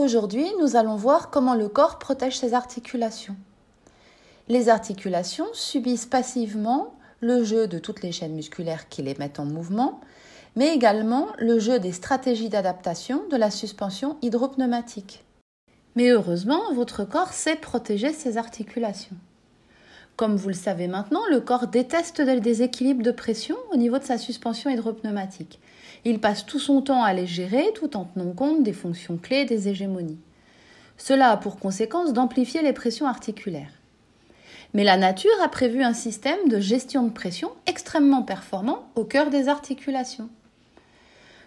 Aujourd'hui, nous allons voir comment le corps protège ses articulations. Les articulations subissent passivement le jeu de toutes les chaînes musculaires qui les mettent en mouvement, mais également le jeu des stratégies d'adaptation de la suspension hydropneumatique. Mais heureusement, votre corps sait protéger ses articulations. Comme vous le savez maintenant, le corps déteste le déséquilibre de pression au niveau de sa suspension hydropneumatique. Il passe tout son temps à les gérer tout en tenant compte des fonctions clés des hégémonies. Cela a pour conséquence d'amplifier les pressions articulaires. Mais la nature a prévu un système de gestion de pression extrêmement performant au cœur des articulations.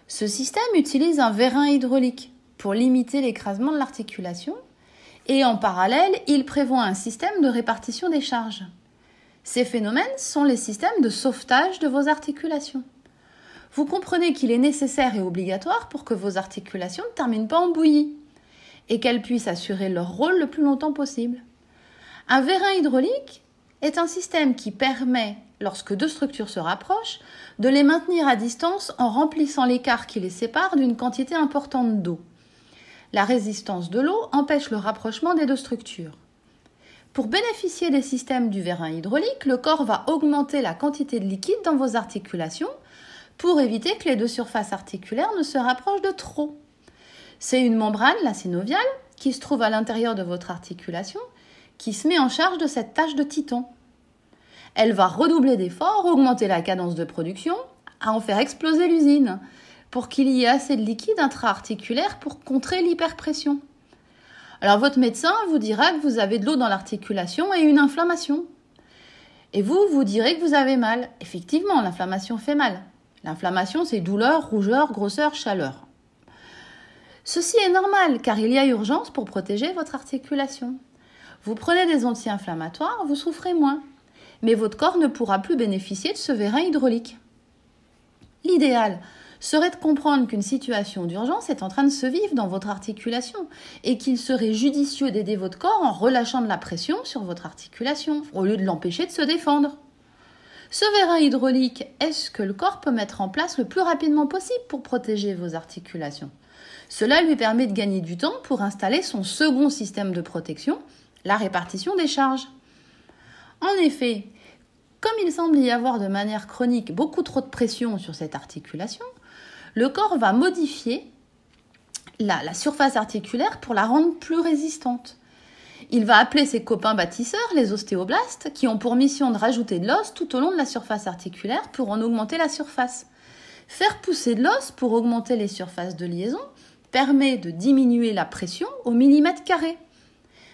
Ce système utilise un vérin hydraulique pour limiter l'écrasement de l'articulation et en parallèle, il prévoit un système de répartition des charges. Ces phénomènes sont les systèmes de sauvetage de vos articulations. Vous comprenez qu'il est nécessaire et obligatoire pour que vos articulations ne terminent pas en bouillie et qu'elles puissent assurer leur rôle le plus longtemps possible. Un vérin hydraulique est un système qui permet, lorsque deux structures se rapprochent, de les maintenir à distance en remplissant l'écart qui les sépare d'une quantité importante d'eau. La résistance de l'eau empêche le rapprochement des deux structures. Pour bénéficier des systèmes du vérin hydraulique, le corps va augmenter la quantité de liquide dans vos articulations pour éviter que les deux surfaces articulaires ne se rapprochent de trop. C'est une membrane, la synoviale, qui se trouve à l'intérieur de votre articulation qui se met en charge de cette tâche de titan. Elle va redoubler d'efforts, augmenter la cadence de production, à en faire exploser l'usine, pour qu'il y ait assez de liquide intra-articulaire pour contrer l'hyperpression. Alors votre médecin vous dira que vous avez de l'eau dans l'articulation et une inflammation. Et vous, vous direz que vous avez mal. Effectivement, l'inflammation fait mal. L'inflammation, c'est douleur, rougeur, grosseur, chaleur. Ceci est normal car il y a urgence pour protéger votre articulation. Vous prenez des anti-inflammatoires, vous souffrez moins. Mais votre corps ne pourra plus bénéficier de ce vérin hydraulique. L'idéal serait de comprendre qu'une situation d'urgence est en train de se vivre dans votre articulation et qu'il serait judicieux d'aider votre corps en relâchant de la pression sur votre articulation au lieu de l'empêcher de se défendre. Ce vérin hydraulique est ce que le corps peut mettre en place le plus rapidement possible pour protéger vos articulations? Cela lui permet de gagner du temps pour installer son second système de protection la répartition des charges. En effet, comme il semble y avoir de manière chronique beaucoup trop de pression sur cette articulation, le corps va modifier la, surface articulaire pour la rendre plus résistante. Il va appeler ses copains bâtisseurs, les ostéoblastes, qui ont pour mission de rajouter de l'os tout au long de la surface articulaire pour en augmenter la surface. Faire pousser de l'os pour augmenter les surfaces de liaison permet de diminuer la pression au millimètre carré.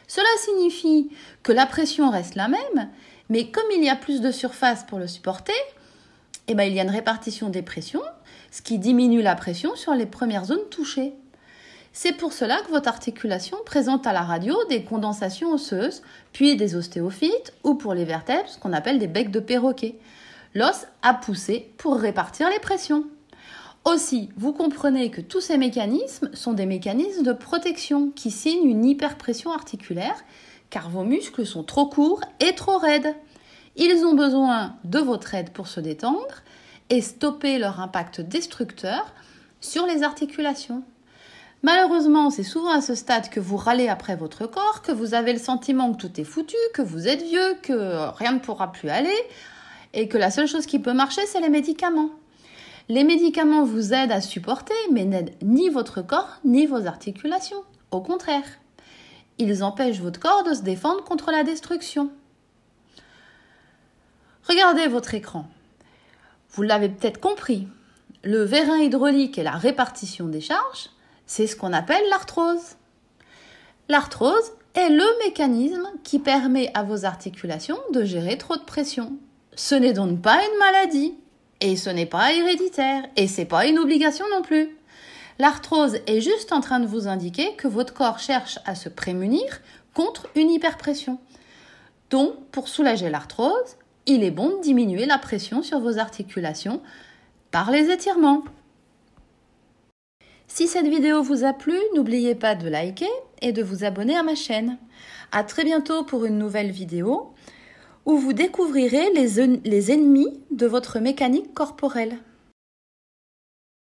Cela signifie que la pression reste la même, mais comme il y a plus de surface pour le supporter, eh ben, il y a une répartition des pressions, ce qui diminue la pression sur les premières zones touchées. C'est pour cela que votre articulation présente à la radio des condensations osseuses, puis des ostéophytes, ou pour les vertèbres, ce qu'on appelle des becs de perroquet. L'os a poussé pour répartir les pressions. Aussi, vous comprenez que tous ces mécanismes sont des mécanismes de protection qui signent une hyperpression articulaire car vos muscles sont trop courts et trop raides. Ils ont besoin de votre aide pour se détendre et stopper leur impact destructeur sur les articulations. Malheureusement, c'est souvent à ce stade que vous râlez après votre corps, que vous avez le sentiment que tout est foutu, que vous êtes vieux, que rien ne pourra plus aller, et que la seule chose qui peut marcher, c'est les médicaments. Les médicaments vous aident à supporter, mais n'aident ni votre corps ni vos articulations. Au contraire, ils empêchent votre corps de se défendre contre la destruction. Regardez votre écran. Vous l'avez peut-être compris. Le vérin hydraulique et la répartition des charges, c'est ce qu'on appelle l'arthrose. L'arthrose est le mécanisme qui permet à vos articulations de gérer trop de pression. Ce n'est donc pas une maladie, et ce n'est pas héréditaire. Et c'est pas une obligation non plus. L'arthrose est juste en train de vous indiquer que votre corps cherche à se prémunir contre une hyperpression. Donc, pour soulager l'arthrose, il est bon de diminuer la pression sur vos articulations par les étirements. Si cette vidéo vous a plu, n'oubliez pas de liker et de vous abonner à ma chaîne. À très bientôt pour une nouvelle vidéo où vous découvrirez les, les ennemis de votre mécanique corporelle.